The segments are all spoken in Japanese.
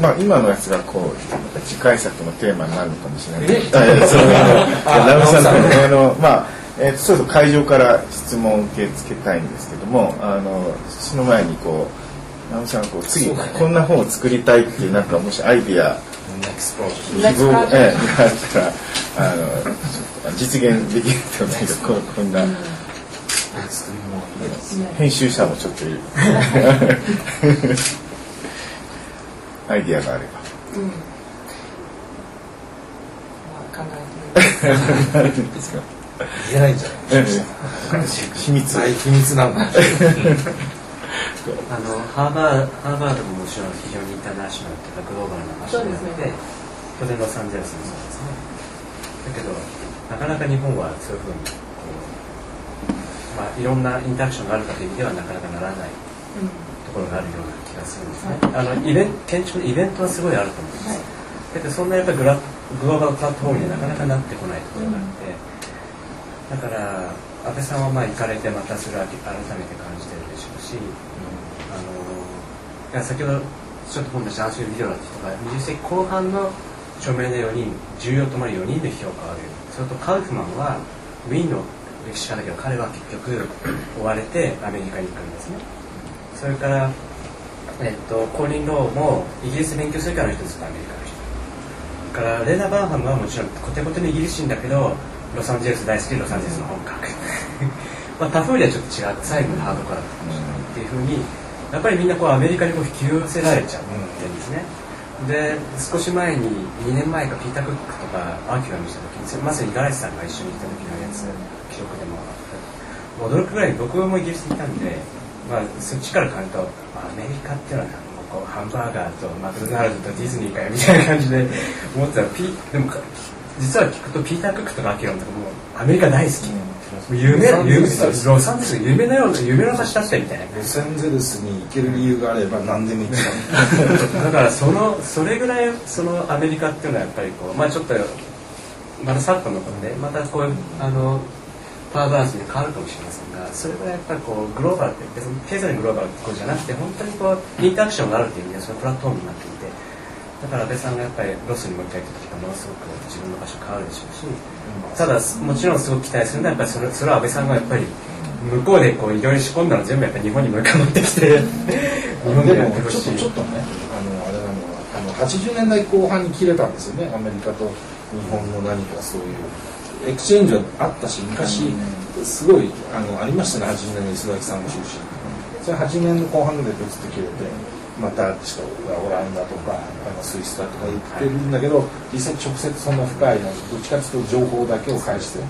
まあ今のやつがこう次回作のテーマになるのかもしれない。え？あ、そうナムさんのあのまあえー、そうそう会場から質問を受け付けたいんですけども、あのその前にこうナムさんこう次こんな本を作りたいっていうなんかもしアイディア希望ええがあったらあの実現できると思うけどここん。な。編集者もちょっといる アイディアがあれば、うん。まあ、考えて言えないんじゃない？秘 密秘密なんだ。あのハーバーハーバードももちろん非常にインターナショナルというかグローバルな場所なので、ね、当然ロサンゼルスもそうですね。だけどなかなか日本はそういうふうにまあ、いろんなインタラクションがあるかという意味ではなかなかならないところがあるような気あのイベン建築のイベントはすごいあると思うんです。はい、だけどそんなやっぱりグラグローバルプラットフォームにはなかなかなってこないところがあって、だから安倍さんはまあ行かれてまたそれは改めて感じてるでしょうし、あのいや先ほどちょっと本出したアンシュビデオだって人が20世紀後半の著名な4人重要となる4人の評価をある。それとカウフマンはウィーンの歴史家だけど彼は結局追われてアメリカに行くんですね。それから、えっと、コーリン・ローもイギリス勉強するからの人ですアメリカの人。からレナ・バーハムはもちろんコテコテのイギリス人だけどロサンゼルス大好きロサンゼルスの本格 まあ他風にはちょっと違う最後のハードコアだったかもしれないっていうふうにやっぱりみんなこうアメリカにこう引き寄せられちゃってるんですね、で少し前に2年前かピーター・クックとかアーキュラ見した時にまさに五十嵐さんが一緒に行った時のやつ記憶でも驚くぐらい僕もイギリスにいたんで、まあ、そっちから考えるとアメリカっていうのはこうハンバーガーとマクドナルドとディズニーかよみたいな感じで思ってたらピでも実は聞くとピーター・クックとかアキロンとかもアメリカ大好き、うん、夢夢ロサンゼルス夢のような夢の差だったみたいな。ロサンゼルスに行ける理由があれば何でも行っちゃうだからそのそれぐらいそのアメリカっていうのはやっぱりこうまあちょっとまだ昨今のことでまたこうあのパワーバランスに変わるかもしれませんがそれはやっぱりこうグローバルって別に経済のグローバルってことじゃなくて本当にこうインタラクションがあるという意味でそのプラットフォームになっていてだから安倍さんがやっぱりロスにもう一回行った時はものすごく自分の場所変わるでしょうしただもちろんすごく期待するのはやっぱりそれそれは安倍さんがやっぱり向こうでこういろいろ仕込んだの全部やっぱり日本にもう一回持ってきて日本でやってほしい。ちょっとねあのあれなのはあの80年代後半に切れたんですよねアメリカと日本の何かそういうエクチェンジはあったし昔すごいあのありましたね80年の磯崎さんの出身。それ8年の後半ぐらいでずっと切れてまた人がオランダとかあのスイスだとか言ってるんだけど実際直接そんな深いどっちかというと情報だけを返して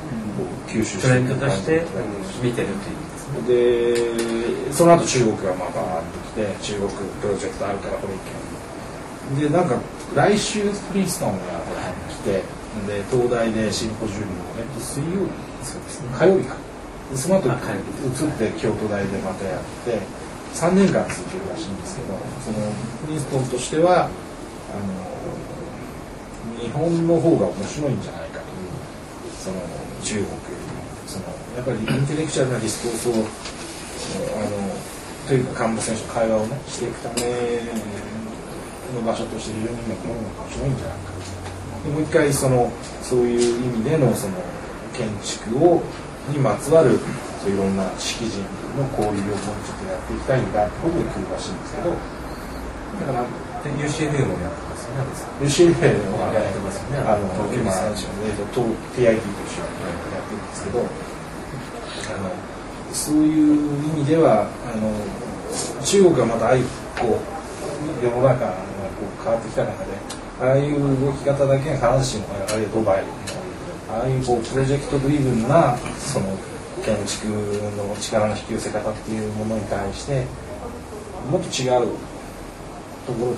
吸収して。トレンドとして見てるという。でその後中国がまあバーッと来て中国プロジェクトあるからこれ行けでなんか来週プリンストンが来てで東大でシンポジウムを、えっと、水曜日そうです、ね、火曜日かその後移って京都大でまたやって3年間続けるらしいんですけどそのプリンストンとしてはあの日本の方が面白いんじゃないかというその中国そのやっぱりインテレクチャルなディスコースをあのというか幹部選手の会話をねしていくための場所として非常に今この面白いんじゃないかもう一回そのそういう意味でのその建築をにまつわるそういろんな式人の交流をもうちょっとやっていきたいんだってことで来るらしいんですけどだから UCLA もやってますよね UCLA はやってますよねあの今、えー、と TID としてやってるんですけどあのそういう意味ではあの中国がまたああいこう世の中がこう変わってきた中でああいう動き方だけが必ずしもあるいはドバイああいうこうプロジェクトドリブンなその建築の力の引き寄せ方っていうものに対してもっと違うところ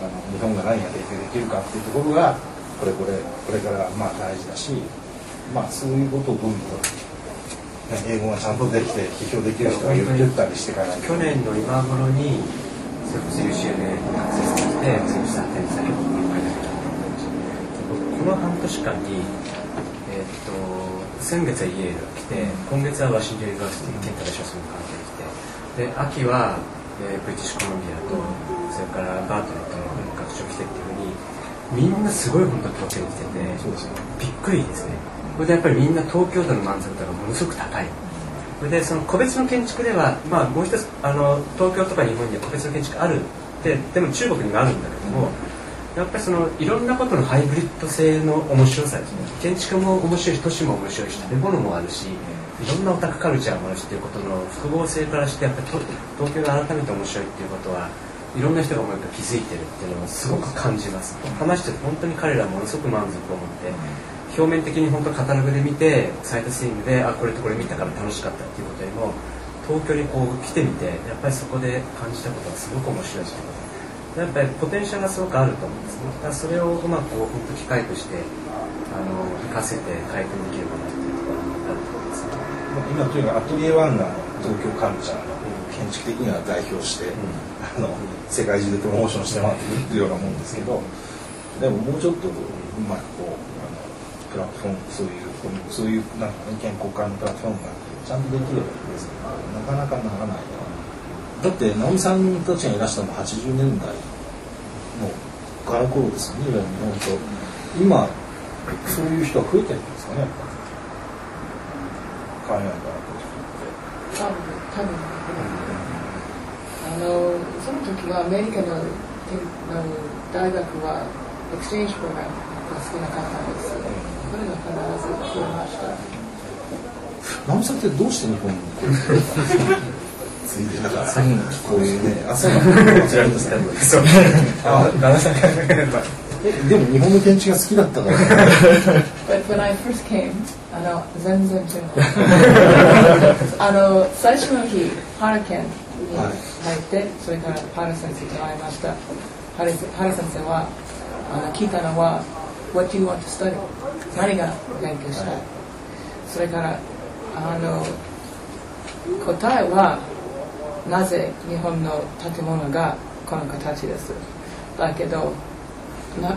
あの日本が何が提供できるかっていうところがこれこれこれからまあ大事だしまあそういうことをどんどん英語がちゃんとできて批評できる人が言ってたりしてから。去年の今頃にそれこそ UCL で学生さん来て選手さん展示されるこの半年間に、えー、っと先月はイエールが来て今月はワシントン・ユニバーシティケンタラ・ショスの関係来てで秋は、えー、ブリティッシュ・コロンビアとそれからアートレットの学長来てっていうふうにみんなすごい本当東京に来ててびっくりですね。これでやっぱりみんな東京都の満足度がものすごく高いそれでその個別の建築では、まあ、もう一つあの東京とか日本には個別の建築あるででも中国にもあるんだけども、やっぱりそのいろんなことのハイブリッド性の面白さですね。建築も面白いし都市も面白いし食べ物もあるしいろんなオタクカルチャーもあるしということの複合性からしてやっぱり東京が改めて面白いっていうことはいろんな人が思い気づいてるっていうのをすごく感じます。話してて本当に彼らものすごく満足を持って表面的に本当カタログで見てサイトスイングであこれとこれ見たから楽しかったっていうことよりも東京にこう来てみてやっぱりそこで感じたことがすごく面白いっていうこと。やっぱりポテンシャルがすごくあると思うんですね。だからそれをうまくこう本当機械としてあの活かせて回転できるかなっていうところがあると思いますね。今というかアトリエワンが東京カルチャーの建築的には代表して、うん、あの世界中でプロモーションしてもらってるようなもんですけどでももうちょっとうまくこうプラットフォームそういうそういうなんか、ね、健康化のプラットフォームがちゃんとできるわけですけどなかなかならないだって直美さんたちがいらしたのは80年代のから頃ですよね日本と今そういう人は増えてるんですかねやっぱ海外から多分多分。あのその時はアメリカのの大学は exchange program が少なかったんです。それが必ず増えました。ナオミさんってどうして日本についてだからこういうね、あ、そうなんですか。そう。あ、旦那さんがえ、でも日本の建築が好きだったから。But when I first came, あの全然違う。あの最初の日、ハラケンに入って、それから原先生と会いました原先生はあの聞いたのは「What do you want to study?」何が勉強したい？それからあの答えはなぜ日本の建物がこの形です？だけど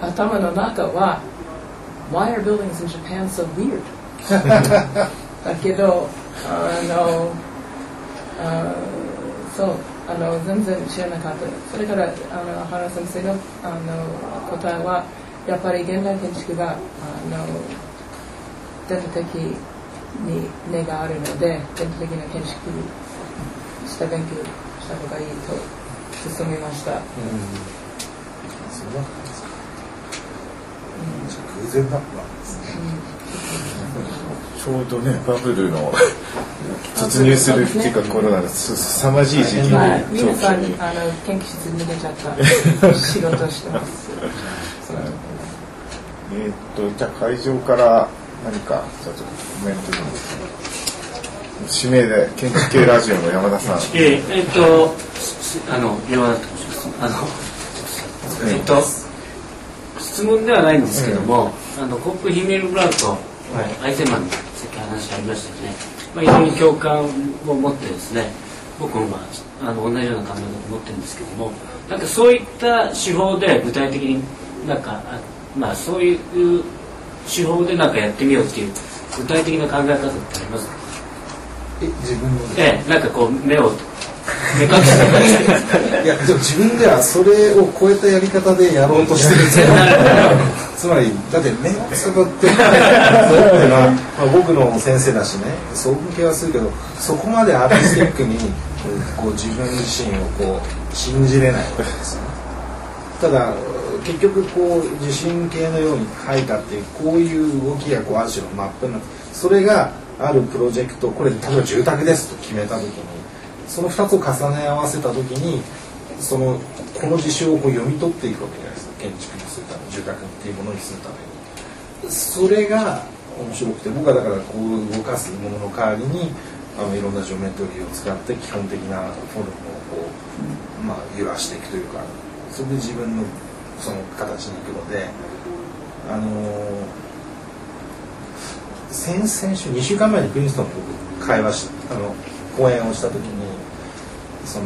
頭の中は Why are buildings in Japan so weird? だけどあのあそうあの全然知らなかったそれからあの原先生のあの答えはやっぱり現代建築があの伝統的に根があるので伝統的な建築した勉強した方がいいと進みました。うん、そうだったん。ですか。うん、偶然だったん。ですね。ちょうどねバブルの突入するっていうかコロナのすさまじい時期に皆さん。あの研究室に出ちゃった仕事してますえっとじゃあ会場から何かじゃあちょっとコメントですけど指名で建築系ラジオの山田さん。えー、えっとあの山田と申しますあのえっと質問ではないんですけども、うん、あのコップヒメルブラウトアイゼンマンき話ありましたよね、まあ、非常に共感を持ってですね僕も、まあ、あの同じような考え方を持ってるんですけどもなんかそういった手法で具体的になんかまあそういう手法でなんかやってみようっていう具体的な考え方ってあります？かえ自分の？ええなんかこう目を目隠し いやでも自分ではそれを超えたやり方でやろうとしてる。んですよつまりだって目をつぶってってのは、まあ、僕の先生だしねそういう気はするけどそこまでアーティスティックにこう自分自身をこう信じれないわけですよね。ただ結局こう地震計のように書いたっていうこういう動きがこうある種のマップになってそれがあるプロジェクトこれ例えば住宅ですと決めた時にその2つを重ね合わせた時にそのこの事象をこう読み取っていくわけじゃないです。か建築にするために住宅っていうものにするためにそれが面白くて僕はだからこう動かすものの代わりにあのいろんなジオメトリーを使って基本的なフォルムをこう、まあ、揺らしていくというかそれで自分のその形にいくのであの先々週2週間前にプリンストンと会話しあの講演をした時にその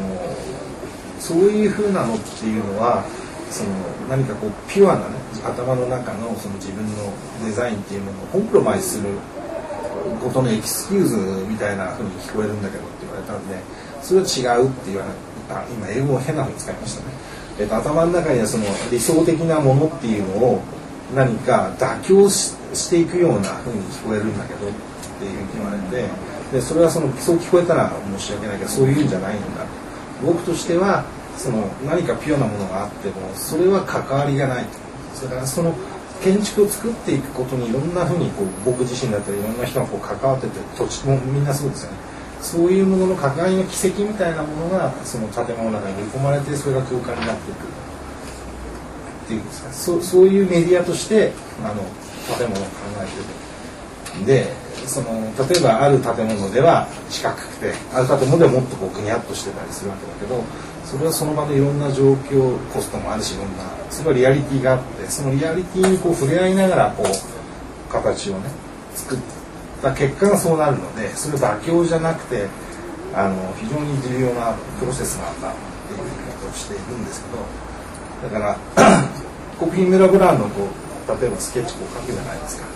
そういうふうなのっていうのはその何かこうピュアなね頭の中のその自分のデザインっていうものを compromise することの excuse みたいなふうに聞こえるんだけどって言われたんでそれは違うって言われた。今英語を変なふうに使いましたね。えーと、頭の中にはその理想的なものっていうのを何か妥協していくようなふうに聞こえるんだけどっていうふうに言われてでそれはそのそう聞こえたら申し訳ないけどそういうんじゃないんだ。僕としてはその何かピュアなものがあってもそれは関わりがないそれからその建築を作っていくことにいろんなふうにこう僕自身だったりいろんな人がこう関わってて土地もみんなそうですよね。そういうものの関わりの軌跡みたいなものがその建物の中に埋り込まれてそれが空間になっていく。っていうんですか。そそういうメディアとしてあの建物を考えてる。でその例えばある建物では四角くてある建物ではもっとこうぐにゃっとしてたりするわけだけどそれはその場でいろんな状況コストもあるしいろんなそれはリアリティがあってそのリアリティにこう触れ合いながらこう形をね作ってた結果がそうなるのでそれ妥協じゃなくてあの非常に重要なプロセスなんだっていう言い方をしているんですけどだから コピーメラブランのこう例えばスケッチこう描くじゃないですか。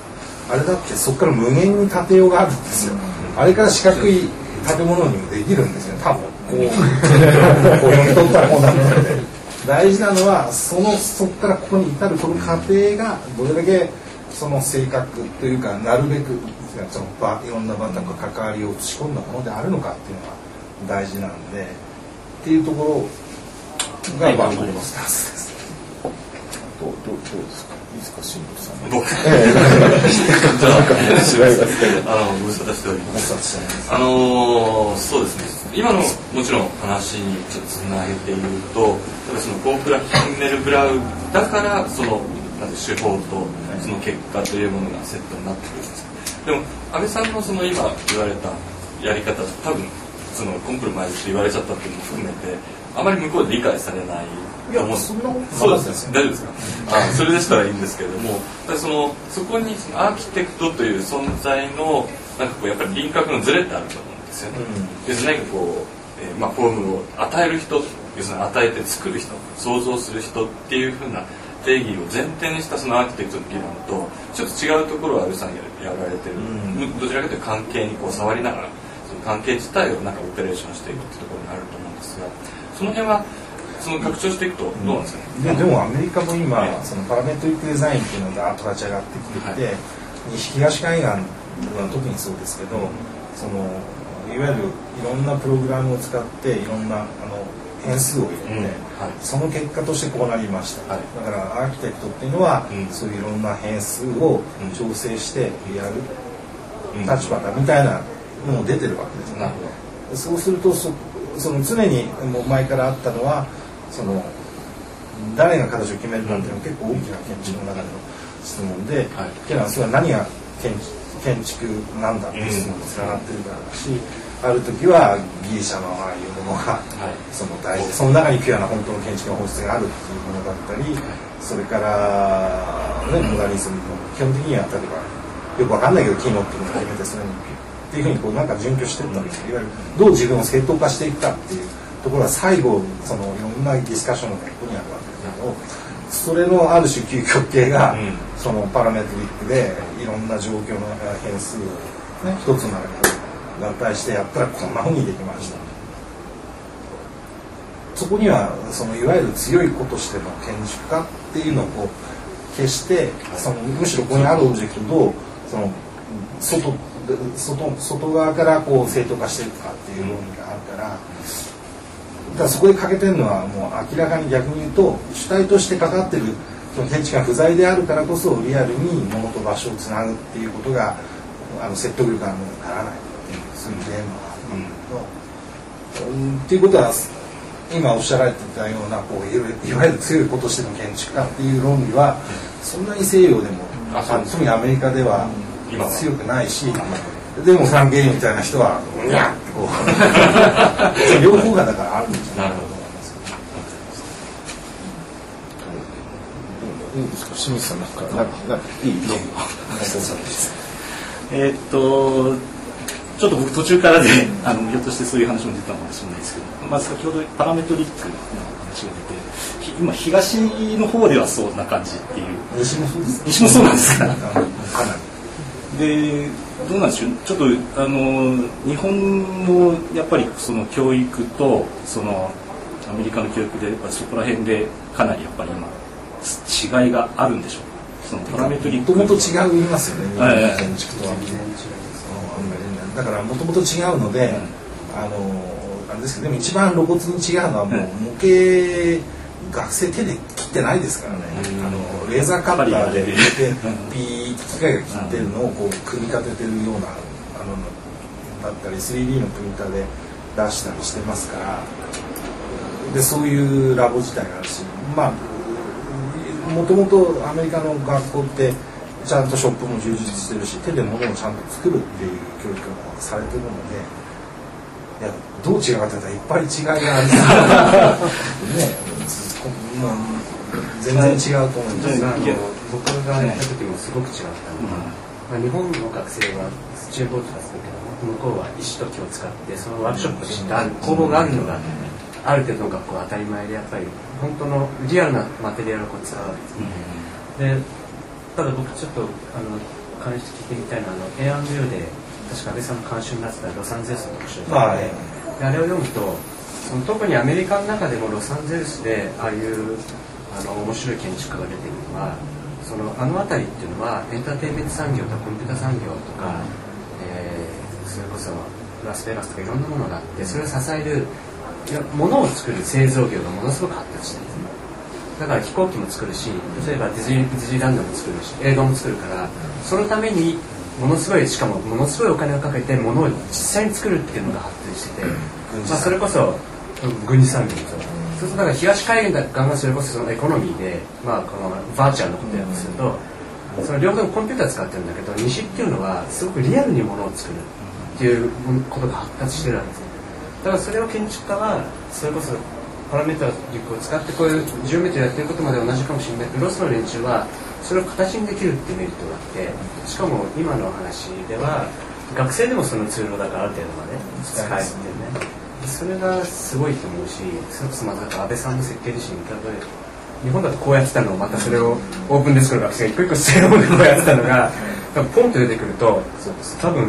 あれだってそこから無限に建てようがあるんですよ。あれから四角い建物にもできるんですよ。多分こうこう読み取ったらこうなるので大事なのはそのそこからここに至るこの過程がどれだけその性格というかなるべくそのいろんな場とか関わりを打ち込んだものであるのかっていうのが大事なんでっていうところがまあ僕のスタンスです。どうどうどうですか？いいですか新藤さん。僕。あのご無沙汰しております。あのそうですね。今のもちろん話にちょっとつなげて言うと、例えばそのゴープラキンメルブラウだからその手法とその結果というものがセットになってくるんですでも安倍さんのその今言われたやり方多分そのコンプルマイズって言われちゃったっていうのも含めてあまり向こうで理解されないいやそんなそうです大丈夫ですかあそれでしたらいいんですけれどもそのそこにそのアーキテクトという存在のなんかこうやっぱり輪郭のズレってあると思うんですよね。うん、要するに何かこう、えー、まあ、フォームを与える人要するに与えて作る人想像する人っていうふうな定義を前提にしたそのアーキテクトの議論とちょっと違うところを安倍さんややられてる、うん、どちらかというと関係にこう触りながらその関係自体をなんかオペレーションしていくっていうところにあると思うんですがその辺はその拡張していくとどうなんですかね、うん、でもアメリカも今、そのパラメトリックデザインっていうのが後立ち上がってきていて、はい、東海岸は特にそうですけど、そのいわゆるいろんなプログラムを使っていろんなあの変数を入れて、うん。はい、その結果としてこうなりました、はい、だからアーキテクトっていうのは、うん、そういういろんな変数を調整してやる立場だみたいなのも出てるわけですね、うん、そうするとそその常にもう前からあったのはその誰が形を決めるなんていうのは結構大きな建築の中での質問で、はい、それは何が建建築なんだっていう質問につながってるからだし、ある時はギリシャのああいうものが、はい、その大事その中にピュアな本当の建築の本質があるっていうものだったりそれから、ね、モダニズムの基本的には例えばよくわかんないけど機能っていうのを始めてそれにっていうふうにこうなんか準拠してるんですいわゆるどう自分を正当化していくかっていうところは最後そのいろんなディスカッションの根っこにあるわけですけどそれのある種究極形が、そのパラメトリックでいろんな状況の変数を、ね、一つの中に合体してやったらこんなふうにできましたそこにはそのいわゆる強い子としての建築家っていうのをこう決してそのむしろここにあるオブジェクトとその外外外側からこう正当化していくかっていう論理があるからだからそこで欠けてるのはもう明らかに逆に言うと主体としてかかってるその建築が不在であるからこそリアルに物と場所をつなぐっていうことがあの説得力あるのにならない。するテーマがあるん、うん、っていうことは今おっしゃられてたようなこういわゆる強い子としての建築家っていう論理はそん。なに西洋でも、あ特にアメリカでは強くないし、でもフランケンみたいな人は「にゃ!」ってこう両方がだからあるん。じゃないかと思いますいいですか清水さん。なん。かなん。かいいどうもえっとちょっと僕途中からで あのひょっとしてそういう話も出たのかもしれないですけど、まあ、先ほどパラメトリックの話が出て今東の方ではそんな感じっていう。西もそうです西もそうなんですか？でどうなんでしょう？ちょっとあの日本もやっぱりその教育とそのあアメリカの教育でやっぱそこら辺でかなりやっぱり今違いがあるんでしょう？そのパラメトリックもともと違いますよね、は。だからもともと違うので、あのあれですけどでも一番露骨に違うのはもう模型学生手で切ってないですからね、あのレーザーカッターで入れてピーって機械が切ってるのをこう組み立ててるようなあのだったり 3D のプリンターで出したりしてますから。でそういうラボ自体があるしまあもともとアメリカの学校ってちゃんとショップも充実してるし手で物をちゃんと作るっていう教育がされてるのでいやどう違うかというといっぱい違いがあるねもう 全然違うと思うんですあの僕がやった時もすごく違ったのが、まあ、日本の学生はスチューボートがするけど向こうは石と木を使ってそのワークショップして工房があるのがある程度の学校は当たり前でやっぱり本当のリアルなマテリアルを使うわけですね。でただ僕ちょっとあの関して聞いてみたいのはあの A&U で確か安倍さんの監修になってたロサンゼルスの特集で、あれを読むとその特にアメリカの中でもロサンゼルスでああいうあの面白い建築家が出てるのはそのあの辺りっていうのはエンターテインメント産業とかコンピュータ産業とか、えー、それこそラスベガスとかいろんなものがあってそれを支えるいや物を作る製造業がものすごく発達してるだから飛行機も作るし例えばディズニーディズニーランドも作るし映画も作るからそのためにものすごいしかもものすごいお金をかけて物を実際に作るっていうのが発展してて、まあ、それこそ軍事産業そう。するとだから東海岸がそれこそそのエコノミーで、まあ、このバーチャルのことやるとすると、その両方コンピューター使ってるんだけど西っていうのはすごくリアルにものを作るっていうことが発達してるわけですだからそれを建築家はそれこそパラメータリックを使ってこういう10メートルやってることまで同じかもしれない。けどロスの連中はそれを形にできるっていうメリットがあってしかも今の話では学生でもそのツールをだからある程度まで使えるっていうね。それがすごいと思うしそれこそまた安倍さんの設計自身例え日本だとこうやってたのをまたそれをオープンデスクの学生が一個一個捨てるもんでこうやってたのが多分ポンと出てくると多分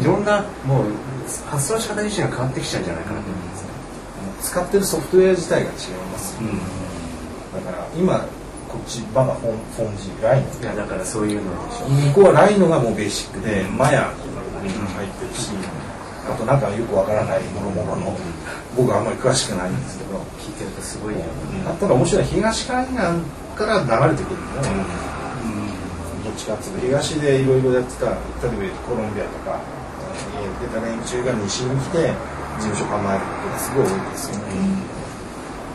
いろんなもう発想の仕方自身が変わってきちゃうんじゃないかなと思います、ね、使ってるソフトウェア自体が違います、うん、だから今こっちババフォンフォンジライノいやだからそういうのでしょ。向こうはライノがもうベーシックで、うん、マヤとかが入ってるし、うん。あとなんかよくわからないものものの僕はあんまり詳しくないんですけど。聞いてるとすごいよ、うん、ただ面白い東海岸から流れてくるのね、うん、どっちかっていうと。東でいろいろやってた例えばコロンビアとか出た連中が西に来て事務所構えることがすごい多いですよね、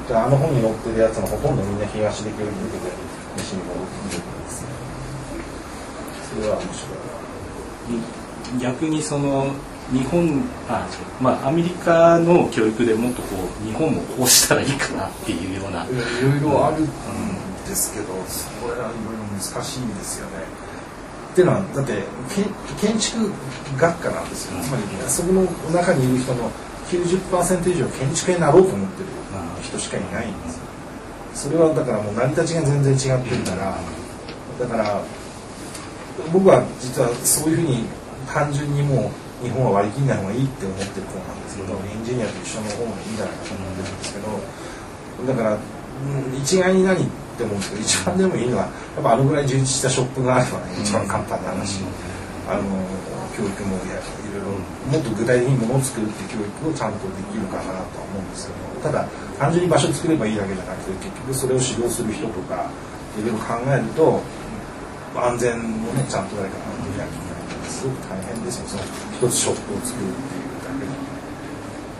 うん、あの本に載ってるやつのほとんどみんな東で教育受けて西に戻ってくるんですそれは面白い。逆にその日本あまあアメリカの教育でもっとこう日本もこうしたらいいかなっていうような。いろいろあるんですけど、それはいろいろ難しいんですよね。っていうのはだって建築学科なんですよ、つまりそこの中にいる人の90%以上建築家になろうと思ってる人しかいないんですよ。それはだからもう成り立ちが全然違ってるから。だから僕は実はそういうふうに単純にもう日本は割り切んない方がいいって思ってる方なんですけど、エンジニアと一緒の方がいいんじゃないかと思ってるんですけどだから、一概に何って思うんですけど一番でもいいのはやっぱあのぐらい充実したショップがあれば、ね、一番簡単な話、あの教育もいろいろもっと具体的にものを作るっていう教育をちゃんとできるかなとは思うんですけどただ単純に場所作ればいいだけじゃなくて結局それを指導する人とかいろいろ考えると安全もねちゃんと誰かができないとすごく大変ですよ。その一つショップを作るっていうだけで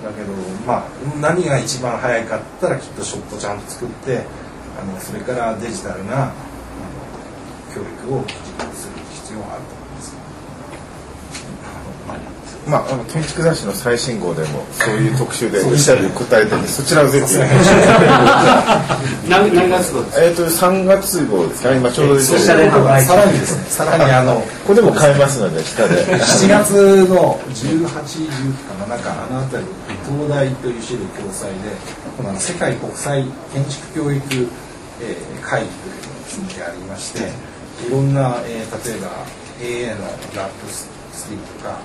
だけどまあ何が一番早いかったらきっとショップをちゃんと作ってあのそれからデジタルなあの教育を実行する必要があると。まあ、あの建築雑誌の最新号でもそういう特集でインタビュー答えてるんでそちらをぜひ。何何月号ですか？えっ、と3月号ですか？今ちょうどさらにですねさらにあのここでも買えますので下で7月の18、19かななんかあの辺り東大という種類共催でこの世界国際建築教育、えー、会議というのありましていろんな、えー、例えば AA のラップスリーとか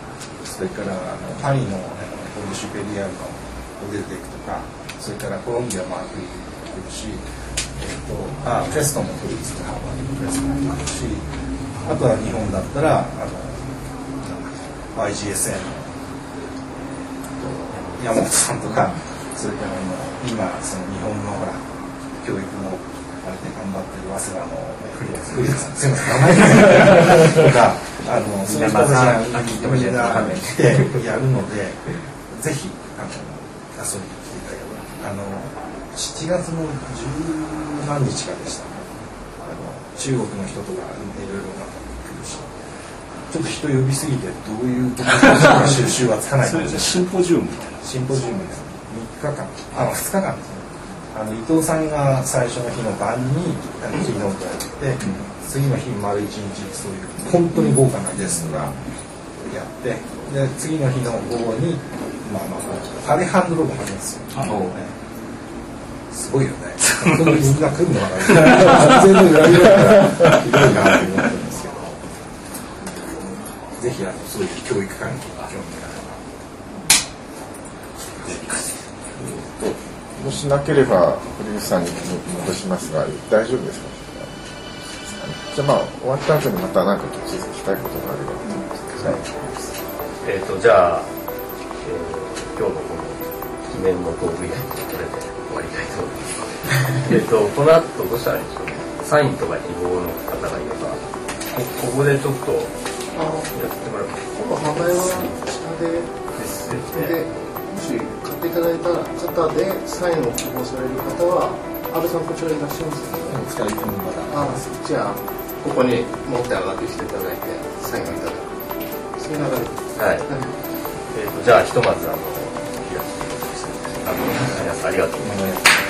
それからあのパリのポルシュペリアルのオデルテクとかそれからコロンビアもアクリル来るし、えっと、あテストも来るんですハーバードプレスも来るしあとは日本だったらあの IGSN の山本さんとかそれから今その日本のほら教育のあれで頑張ってる早稲田の古田さんすみません名前がとかあのそういう人たちがみんな来てやるのでぜひあの遊びに来ていただければ。あの7月の十何日かでしたね。あの中国の人とかいろいろな来るし。ちょっと人呼びすぎてどういう収集はつかない シンポジウムみたいな。シンポジウムです。3日間。あ2日間ですねあの伊藤さんが最初の日の晩にキーノートやって、次の日丸一日そういう本当に豪華なゲストがやってで次の日の午後にまあまあアレハンドロが始めますよ、ね、すごいよね。みんな来るのかな全然裏切らからひどいなと思ってるんですけど。ぜひあのそういう教育関係に興味があればもしなければ堀口さんに戻しますが大丈夫ですか？じゃあまあ終わった後にまた何か聞きたいことがあれば。えっ、とじゃあ、えー今日のこの記念の道具以外これで終わりたいと思います。えっとこの後どうしたらいいでしょうね。サインとか希望の方がいれば。こここでちょっとやってもらう。今度販売は下で。ですでもし買っていただいた方でサインを希望される方は安倍さんこちらいらっしゃいますかね2人ともまだあじゃあここに持って上がってきていただいてサインをいただくそういう流れですはい。えー、とじゃあひとまずあのありがとうございます。